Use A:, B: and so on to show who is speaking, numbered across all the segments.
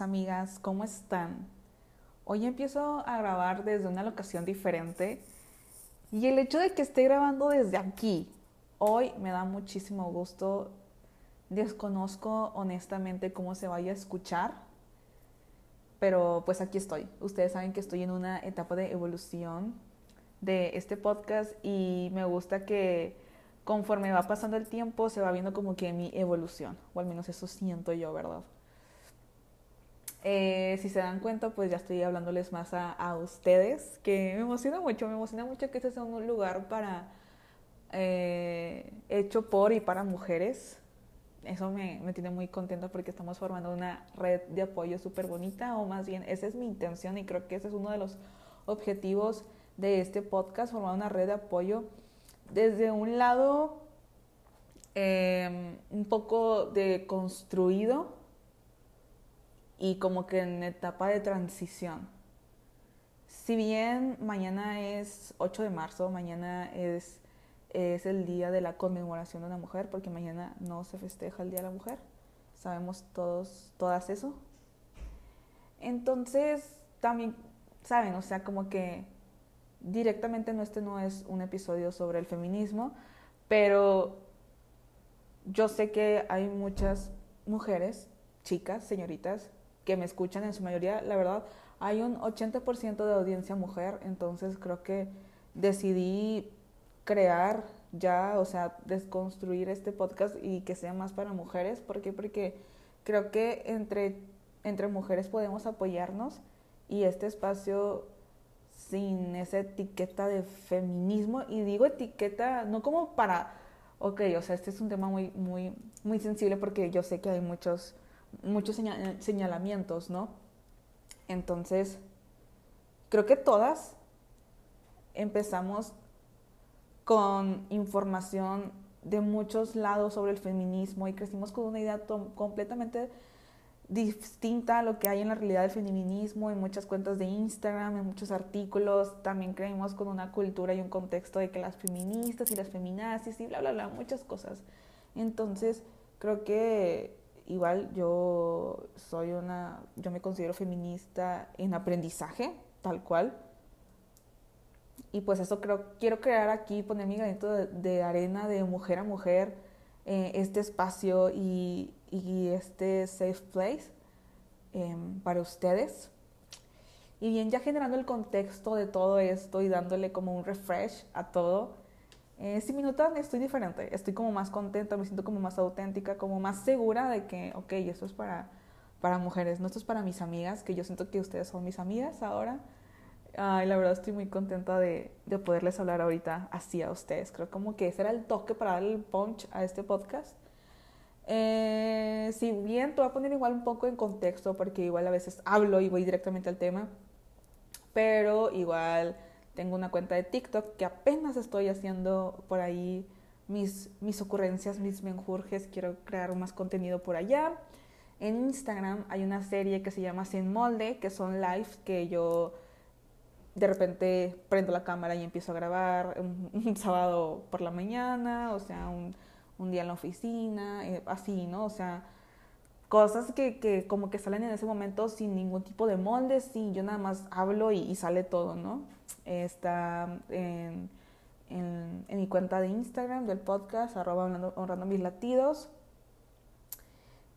A: amigas, ¿cómo están? Hoy empiezo a grabar desde una locación diferente y el hecho de que esté grabando desde aquí, hoy me da muchísimo gusto. Desconozco honestamente cómo se vaya a escuchar, pero pues aquí estoy. Ustedes saben que estoy en una etapa de evolución de este podcast y me gusta que conforme va pasando el tiempo se va viendo como que mi evolución, o al menos eso siento yo, ¿verdad? Eh, si se dan cuenta, pues ya estoy hablándoles más a, ustedes, que me emociona mucho, me emociona mucho que este sea un lugar para, eh, hecho por y para mujeres. Eso me, tiene muy contenta porque estamos formando una red de apoyo súper bonita, o más bien, esa es mi intención y creo que ese es uno de los objetivos de este podcast, formar una red de apoyo desde un lado em, un poco de construido y como que en etapa de transición. Si bien mañana es 8 de marzo, mañana es, es el día de la conmemoración de la mujer, porque mañana no se festeja el Día de la Mujer, sabemos todos, todas eso. Entonces, también, saben, o sea, como que directamente no, este no es un episodio sobre el feminismo, pero yo sé que hay muchas mujeres, chicas, señoritas, que me escuchan en su mayoría, la verdad, hay un 80% de audiencia mujer, entonces creo que decidí crear ya, o sea, desconstruir este podcast y que sea más para mujeres. ¿Por qué? Porque creo que entre, entre mujeres podemos apoyarnos y este espacio sin esa etiqueta de feminismo y digo etiqueta no como para ok, o sea, este es un tema muy muy muy sensible porque yo sé que hay muchos muchos señalamientos, ¿no? Entonces, creo que todas empezamos con información de muchos lados sobre el feminismo y crecimos con una idea completamente distinta a lo que hay en la realidad del feminismo, en muchas cuentas de Instagram, en muchos artículos. También creemos con una cultura y un contexto de que las feministas y las feminazis y bla, bla, bla, muchas cosas. Entonces, creo que igual yo soy una, yo me considero feminista en aprendizaje, tal cual. Y pues eso creo, quiero crear aquí, poner mi granito de, arena de mujer a mujer, eh, este espacio y, y este safe place em, para ustedes. Y bien, ya generando el contexto de todo esto y dándole como un refresh a todo, eh, si notan, estoy diferente, estoy como más contenta, me siento como más auténtica, como más segura de que, ok, esto es para, para mujeres, no esto es para mis amigas, que yo siento que ustedes son mis amigas ahora. y la verdad estoy muy contenta de, de poderles hablar ahorita así a ustedes. Creo como que ese era el toque para darle el punch a este podcast. Eh, si bien te voy a poner igual un poco en contexto, porque igual a veces hablo y voy directamente al tema, pero igual tengo una cuenta de TikTok que apenas estoy haciendo por ahí mis, mis ocurrencias, mis menjurjes, quiero crear más contenido por allá. En Instagram hay una serie que se llama Sin Molde, que son lives que yo de repente prendo la cámara y empiezo a grabar un sábado por la mañana, o sea, un, un día en la oficina, eh, así, ¿no? O sea, cosas que, que, como que salen en ese momento sin ningún tipo de molde, sí, yo nada más hablo y, sale todo, ¿no? Está en, en, mi cuenta de Instagram del podcast, arroba honrando mis latidos.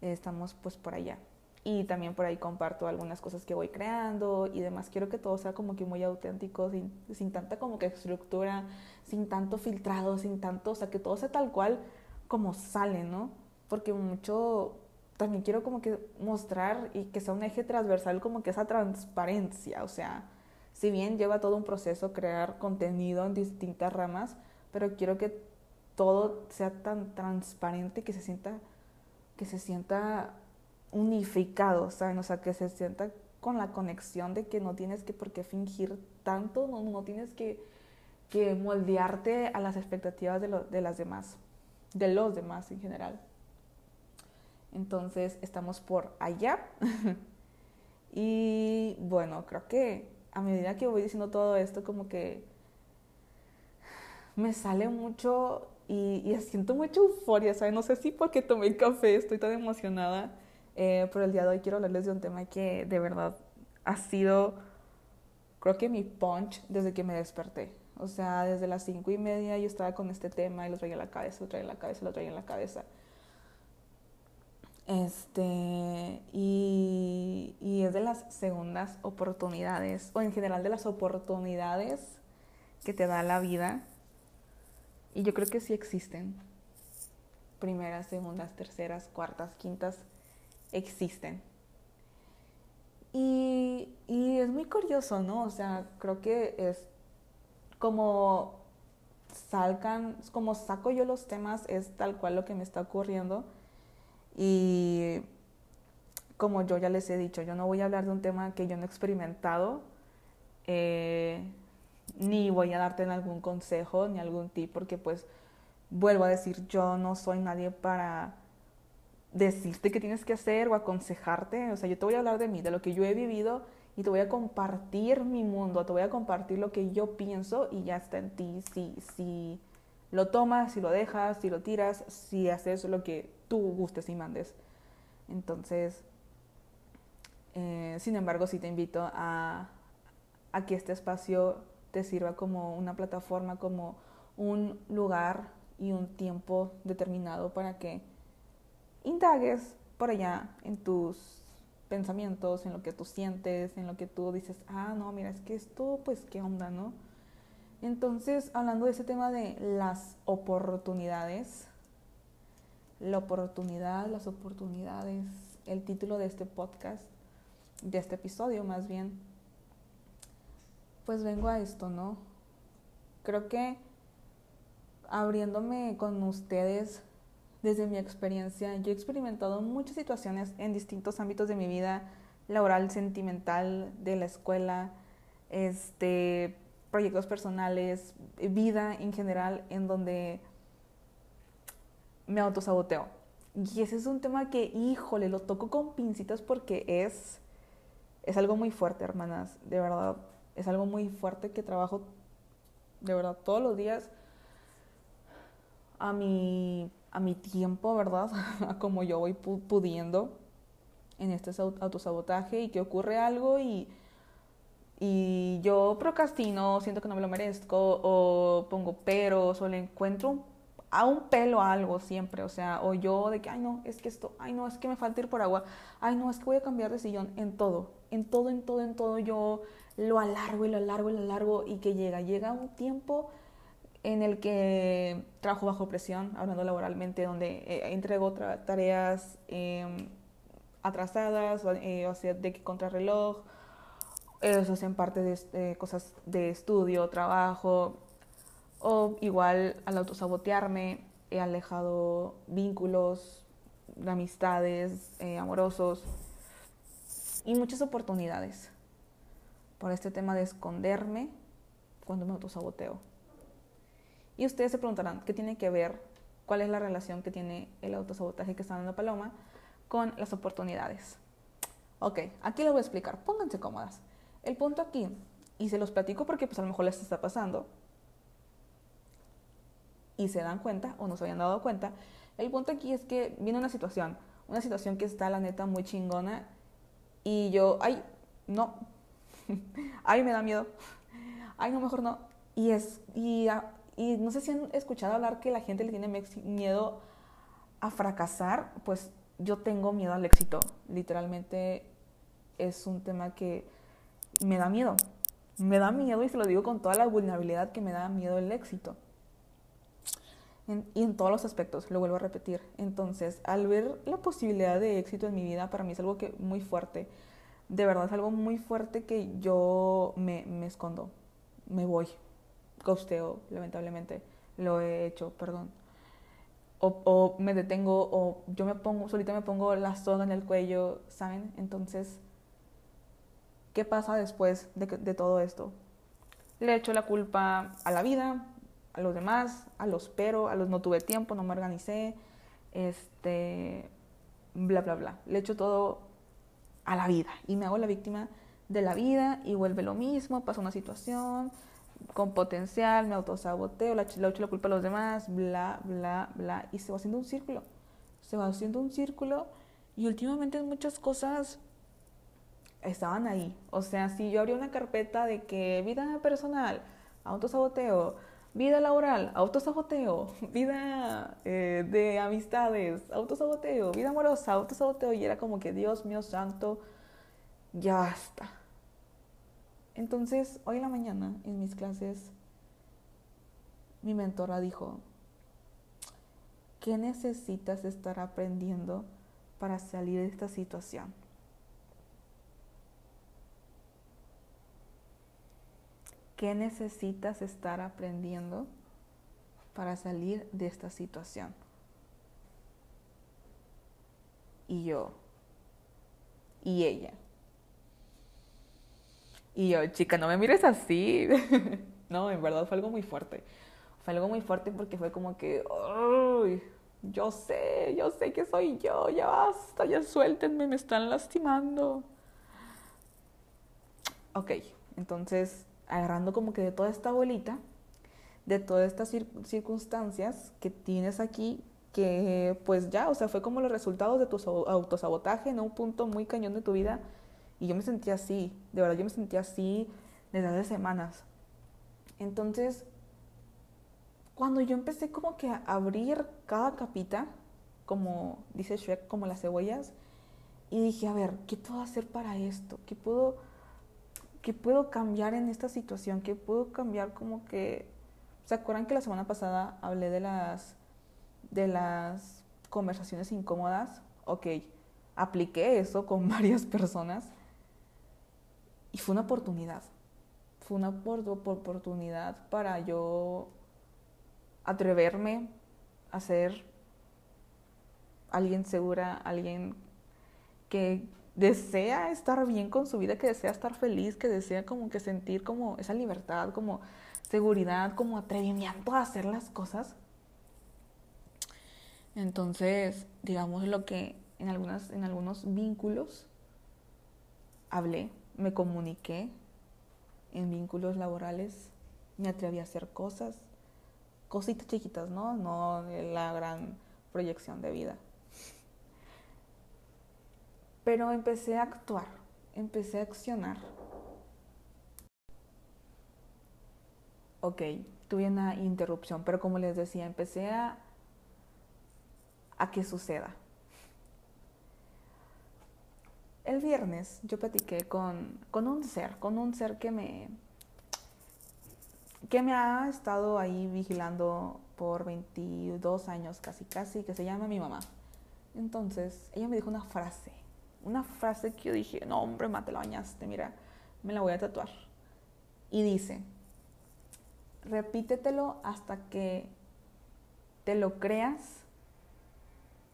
A: Estamos pues por allá. Y también por ahí comparto algunas cosas que voy creando y demás. Quiero que todo sea como que muy auténtico, sin, sin tanta como que estructura, sin tanto filtrado, sin tanto, o sea, que todo sea tal cual como sale, ¿no? Porque mucho también quiero como que mostrar y que sea un eje transversal como que esa transparencia, o sea, si bien lleva todo un proceso crear contenido en distintas ramas, pero quiero que todo sea tan transparente que se sienta que se sienta unificado, ¿saben? O sea, que se sienta con la conexión de que no tienes que por qué fingir tanto, no, no tienes que, que moldearte a las expectativas de, lo, de las demás de los demás en general. Entonces estamos por allá. y bueno, creo que a medida que voy diciendo todo esto, como que me sale mucho y, siento mucha euforia, ¿sabes? No sé si porque tomé el café estoy tan emocionada. Eh, pero el día de hoy quiero hablarles de un tema que de verdad ha sido, creo que mi punch desde que me desperté. O sea, desde las cinco y media yo estaba con este tema y lo traía en la cabeza, lo traía en la cabeza, lo traía en la cabeza. Este, y, y es de las segundas oportunidades, o en general de las oportunidades que te da la vida. Y yo creo que sí existen. Primeras, segundas, terceras, cuartas, quintas, existen. Y, y es muy curioso, ¿no? O sea, creo que es como salgan, como saco yo los temas, es tal cual lo que me está ocurriendo. Y como yo ya les he dicho, yo no voy a hablar de un tema que yo no he experimentado, eh, ni voy a darte algún consejo, ni algún tip, porque pues vuelvo a decir, yo no soy nadie para decirte qué tienes que hacer o aconsejarte. O sea, yo te voy a hablar de mí, de lo que yo he vivido y te voy a compartir mi mundo, te voy a compartir lo que yo pienso y ya está en ti si, si lo tomas, si lo dejas, si lo tiras, si haces lo que tú gustes y mandes. Entonces, eh, sin embargo, sí te invito a, a que este espacio te sirva como una plataforma, como un lugar y un tiempo determinado para que indagues por allá en tus pensamientos, en lo que tú sientes, en lo que tú dices, ah, no, mira, es que esto, pues, ¿qué onda, no? Entonces, hablando de ese tema de las oportunidades, la oportunidad, las oportunidades, el título de este podcast, de este episodio más bien, pues vengo a esto, ¿no? Creo que abriéndome con ustedes desde mi experiencia, yo he experimentado muchas situaciones en distintos ámbitos de mi vida, laboral, sentimental, de la escuela, este, proyectos personales, vida en general, en donde me autosaboteo. Y ese es un tema que, híjole, lo toco con pincitas porque es, es algo muy fuerte, hermanas, de verdad. Es algo muy fuerte que trabajo, de verdad, todos los días a mi a mi tiempo, ¿verdad? como yo voy pudiendo en este autosabotaje y que ocurre algo y, y yo procrastino, siento que no me lo merezco o pongo peros o le encuentro a un pelo a algo siempre, o sea, o yo de que, ay no, es que esto, ay no, es que me falta ir por agua, ay no, es que voy a cambiar de sillón, en todo, en todo, en todo, en todo, yo lo alargo y lo alargo y lo alargo y que llega, llega un tiempo en el que trabajo bajo presión, hablando laboralmente, donde eh, entrego tareas em, atrasadas, eh, o sea, de contrarreloj, eso es en parte de eh, cosas de estudio, trabajo, o igual al autosabotearme, he alejado vínculos, amistades, amorosos y muchas oportunidades por este tema de esconderme cuando me autosaboteo. Y ustedes se preguntarán, ¿qué tiene que ver? ¿Cuál es la relación que tiene el autosabotaje que está dando Paloma con las oportunidades? Ok, aquí les voy a explicar. Pónganse cómodas. El punto aquí, y se los platico porque pues a lo mejor les está pasando, y se dan cuenta o no se habían dado cuenta, el punto aquí es que viene una situación, una situación que está la neta muy chingona y yo, ay, no, ay, me da miedo, ay, no, mejor no. Y es, y y no sé si han escuchado hablar que la gente le tiene miedo a fracasar, pues yo tengo miedo al éxito. Literalmente es un tema que me da miedo. Me da miedo y se lo digo con toda la vulnerabilidad que me da miedo el éxito. Y en todos los aspectos, lo vuelvo a repetir. Entonces, al ver la posibilidad de éxito en mi vida, para mí es algo que muy fuerte. De verdad, es algo muy fuerte que yo me, me escondo. Me voy, costeo, lamentablemente, lo he hecho, perdón. O, me detengo o yo me pongo, solita me pongo la soga en el cuello, ¿saben? Entonces, ¿qué pasa después de, de todo esto? Le echo la culpa a la vida, a los demás, a los pero, a los no tuve tiempo, no me organicé, este, bla, bla, bla. Le echo todo a la vida y me hago la víctima de la vida y vuelve lo mismo, pasa una situación, con potencial, me autosaboteo, le echo la culpa a los demás, bla, bla, bla, y se va haciendo un círculo. Se va haciendo un círculo Y últimamente muchas cosas estaban ahí. O sea, si yo abría una carpeta de que vida personal, autosaboteo, vida laboral, autosaboteo, vida eh, de amistades, autosaboteo, vida amorosa, autosaboteo, y era como que Dios mío santo, ya basta. Entonces, hoy en la mañana, en mis clases, mi mentora dijo, ¿qué necesitas estar aprendiendo para salir de esta situación? ¿Qué necesitas estar aprendiendo para salir de esta situación? Y yo. Y ella. Y yo, chica, no me mires así. no, en verdad fue algo muy fuerte. Fue algo muy fuerte porque fue como que, Uy, yo sé, yo sé que soy yo, ya basta, ya suéltenme, me están lastimando. Ok, entonces agarrando como que de toda esta bolita, de todas estas circunstancias que tienes aquí, que pues ya, o sea, fue como los resultados de tu autosabotaje en un punto muy cañón de tu vida. Y yo me sentía así, de verdad yo me sentía así desde hace semanas. Entonces, cuando yo empecé como que a abrir cada capita, como dice Shrek, como las cebollas, y dije, a ver, ¿qué puedo hacer para esto? ¿Qué puedo ¿qué puedo cambiar en esta situación? ¿Qué puedo cambiar como que... ¿Se acuerdan que la semana pasada hablé de las, de las conversaciones incómodas? Ok, apliqué eso con varias personas y fue una oportunidad. Fue una oportunidad para yo atreverme a ser alguien segura, alguien que desea estar bien con su vida, que desea estar feliz, que desea como que sentir como esa libertad, como seguridad, como atrevimiento a hacer las cosas. Entonces, digamos lo que en, algunas, en algunos vínculos hablé, me comuniqué en vínculos laborales, me atreví a hacer cosas, cositas chiquitas, ¿no? No la gran proyección de vida. Pero empecé a actuar, empecé a accionar. Ok, tuve una interrupción, pero como les decía, empecé a, a que suceda. El viernes yo platiqué con, con un ser, con un ser que me, que me ha estado ahí vigilando por 22 años casi casi, que se llama mi mamá. Entonces, ella me dijo una frase una frase que yo dije, no hombre, mate la bañaste, mira, me la voy a tatuar. Y dice, repítetelo hasta que te lo creas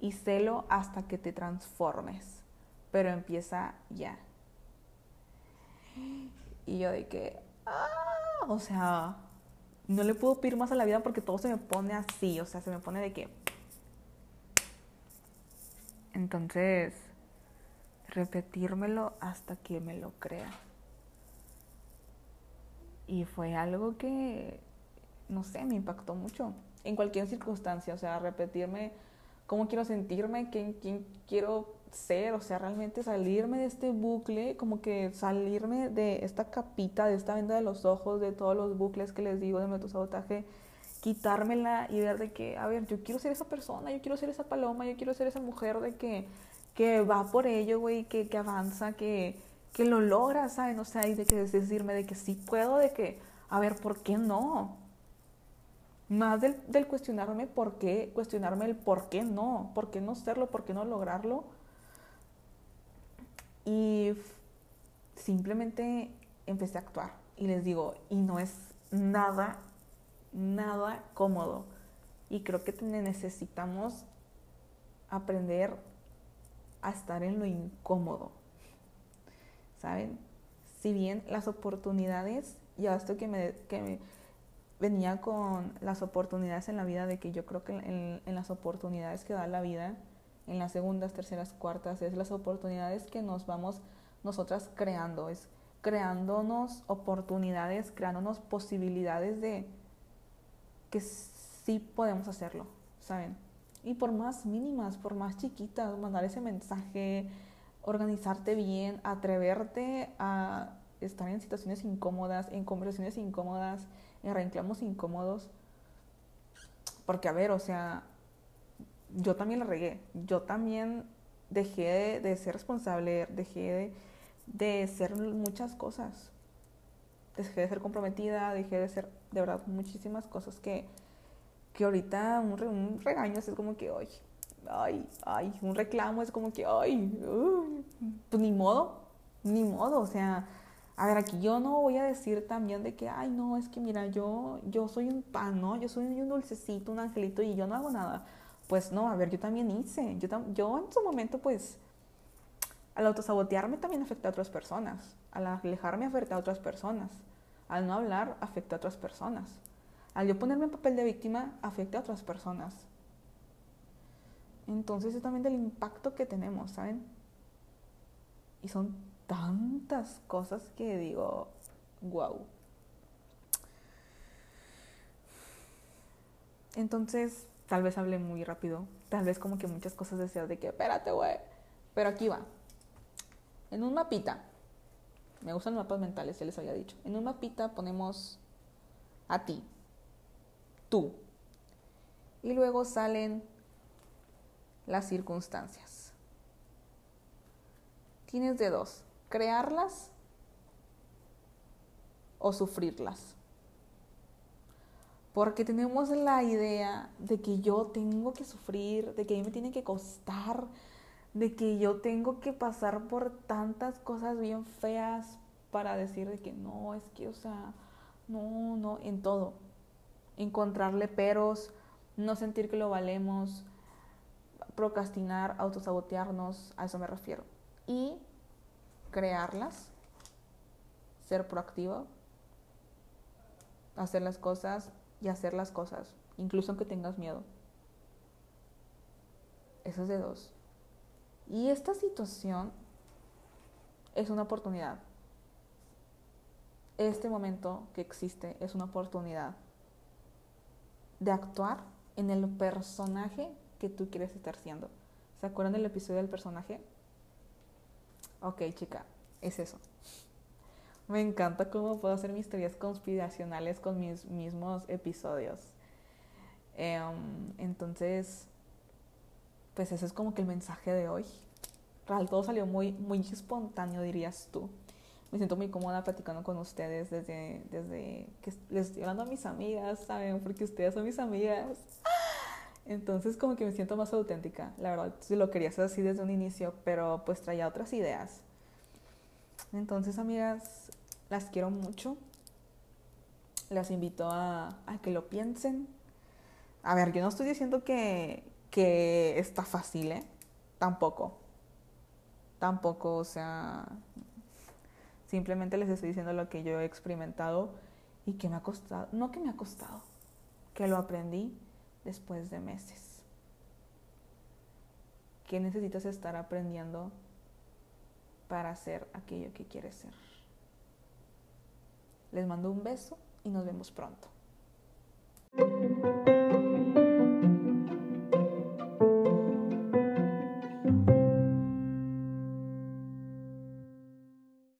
A: y sélo hasta que te transformes, pero empieza ya. Y yo de que, ah, o sea, no le puedo pedir más a la vida porque todo se me pone así, o sea, se me pone de que... Entonces, repetírmelo hasta que me lo crea. Y fue algo que, no sé, me impactó mucho. En cualquier circunstancia, o sea, repetirme cómo quiero sentirme, quién, quién quiero ser, o sea, realmente salirme de este bucle, como que salirme de esta capita, de esta venda de los ojos, de todos los bucles que les digo de metosabotaje, quitármela y ver de que, a ver, yo quiero ser esa persona, yo quiero ser esa paloma, yo quiero ser esa mujer de que que va por ello, güey, que, que avanza, que, que lo logra, ¿saben? O sea, y de que decirme de que sí puedo, de que, a ver, ¿por qué no? Más del, del cuestionarme por qué, cuestionarme el por qué no, por qué no serlo, por qué no lograrlo. Y simplemente empecé a actuar. Y les digo, y no es nada, nada cómodo. Y creo que necesitamos aprender a estar en lo incómodo. ¿Saben? Si bien las oportunidades, ya esto que me, que venía con las oportunidades en la vida, de que yo creo que en, en, las oportunidades que da la vida, en las segundas, terceras, cuartas, es las oportunidades que nos vamos nosotras creando, es creándonos oportunidades, creándonos posibilidades de que sí podemos hacerlo, ¿saben? Y por más mínimas, por más chiquitas, mandar ese mensaje, organizarte bien, atreverte a estar en situaciones incómodas, en conversaciones incómodas, en reclamos incómodos. Porque, a ver, o sea, yo también la regué. Yo también dejé de, ser responsable, dejé de, ser muchas cosas. Dejé de ser comprometida, dejé de ser, de verdad, muchísimas cosas que, que ahorita un, regaño es como que, ay, ay, ay, un reclamo es como que, ay, pues ni modo, ni modo, o sea, a ver, aquí yo no voy a decir también de que, ay, no, es que mira, yo, yo soy un pan, ¿no? Yo soy un dulcecito, un angelito y yo no hago nada. Pues no, a ver, yo también hice. Yo, yo en su momento, pues, al autosabotearme también afecta a otras personas. Al alejarme afecta a otras personas. Al no hablar afecta a otras personas. Al yo ponerme en papel de víctima afecta a otras personas. Entonces es también del impacto que tenemos, ¿saben? Y son tantas cosas que digo, wow. Entonces, tal vez hablé muy rápido, tal vez como que muchas cosas decía de que, espérate, güey, pero aquí va. En un mapita, me gustan los mapas mentales, ya les había dicho. En un mapita ponemos a ti, tú, y luego salen las circunstancias. Tienes de dos, crearlas o sufrirlas. Porque tenemos la idea de que yo tengo que sufrir, de que a mí me tiene que costar, de que yo tengo que pasar por tantas cosas bien feas para decir de que no, es que, o sea, no, no, en todo. Encontrarle peros, no sentir que lo valemos, procrastinar, autosabotearnos, a eso me refiero. Y crearlas, ser proactivo, hacer las cosas y hacer las cosas, incluso aunque tengas miedo. Eso es de dos. Y esta situación es una oportunidad. Este momento que existe es una oportunidad de actuar en el personaje que tú quieres estar siendo. ¿Se acuerdan del episodio del personaje? Ok, chica, es eso. Me encanta cómo puedo hacer mis teorías conspiracionales con mis mismos episodios. Em, entonces, pues ese es como que el mensaje de hoy. Real, todo salió muy, muy espontáneo, dirías tú. Me siento muy cómoda platicando con ustedes desde, desde que les estoy hablando a mis amigas, ¿saben? Porque ustedes son mis amigas. Entonces como que me siento más auténtica. La verdad, lo quería hacer así desde un inicio, pero pues traía otras ideas. Entonces, amigas, las quiero mucho. Las invito a, que lo piensen. A ver, yo no estoy diciendo que, que está fácil, ¿eh? Tampoco. Tampoco, o sea, simplemente les estoy diciendo lo que yo he experimentado y que me ha costado, no que me ha costado, que lo aprendí después de meses. Que necesitas estar aprendiendo para hacer aquello que quieres ser. Les mando un beso y nos vemos pronto.